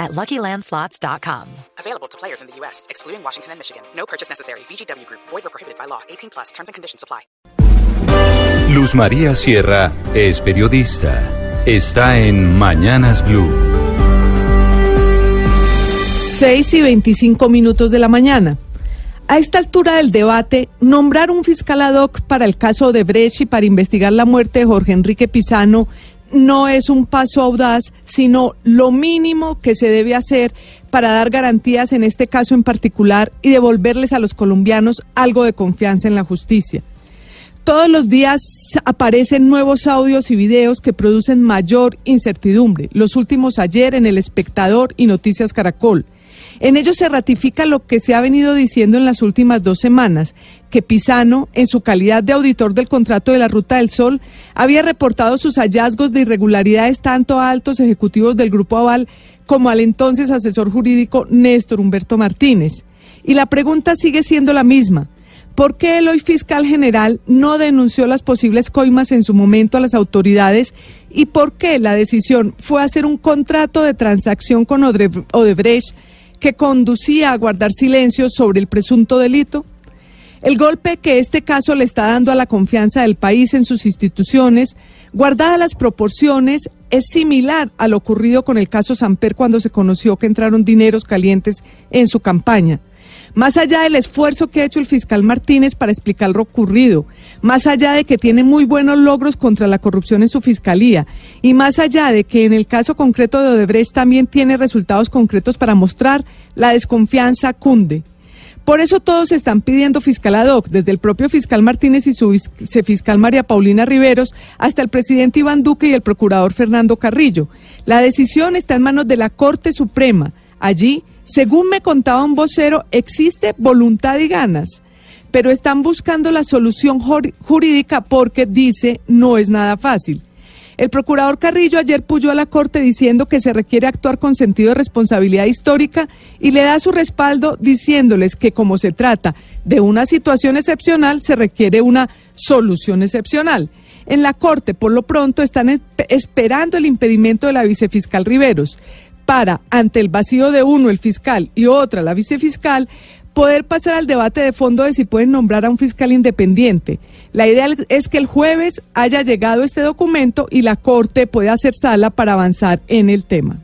at LuckyLandSlots.com. Available to players in the U.S., excluding Washington and Michigan. No purchase necessary. VGW Group. Void or prohibited by law. 18 plus. Terms and conditions apply. Luz María Sierra es periodista. Está en Mañanas Blue. 6 y 25 minutos de la mañana. A esta altura del debate, nombrar un fiscal ad hoc para el caso de Brecht y para investigar la muerte de Jorge Enrique Pizano no es un paso audaz, sino lo mínimo que se debe hacer para dar garantías en este caso en particular y devolverles a los colombianos algo de confianza en la justicia. Todos los días aparecen nuevos audios y videos que producen mayor incertidumbre. Los últimos ayer en El Espectador y Noticias Caracol. En ellos se ratifica lo que se ha venido diciendo en las últimas dos semanas, que Pisano, en su calidad de auditor del contrato de la Ruta del Sol, había reportado sus hallazgos de irregularidades tanto a altos ejecutivos del Grupo Aval como al entonces asesor jurídico Néstor Humberto Martínez. Y la pregunta sigue siendo la misma. ¿Por qué el hoy fiscal general no denunció las posibles coimas en su momento a las autoridades y por qué la decisión fue hacer un contrato de transacción con Odebrecht que conducía a guardar silencio sobre el presunto delito? El golpe que este caso le está dando a la confianza del país en sus instituciones, guardadas las proporciones, es similar a lo ocurrido con el caso Samper cuando se conoció que entraron dineros calientes en su campaña. Más allá del esfuerzo que ha hecho el fiscal Martínez para explicar lo ocurrido, más allá de que tiene muy buenos logros contra la corrupción en su fiscalía y más allá de que en el caso concreto de Odebrecht también tiene resultados concretos para mostrar la desconfianza cunde. Por eso todos están pidiendo fiscal ad hoc, desde el propio fiscal Martínez y su vicefiscal María Paulina Riveros, hasta el presidente Iván Duque y el procurador Fernando Carrillo. La decisión está en manos de la Corte Suprema. Allí según me contaba un vocero, existe voluntad y ganas, pero están buscando la solución jurídica porque dice no es nada fácil. El procurador Carrillo ayer puyó a la Corte diciendo que se requiere actuar con sentido de responsabilidad histórica y le da su respaldo diciéndoles que como se trata de una situación excepcional, se requiere una solución excepcional. En la Corte, por lo pronto, están esperando el impedimento de la vicefiscal Riveros para, ante el vacío de uno, el fiscal, y otra, la vicefiscal, poder pasar al debate de fondo de si pueden nombrar a un fiscal independiente. La idea es que el jueves haya llegado este documento y la Corte pueda hacer sala para avanzar en el tema.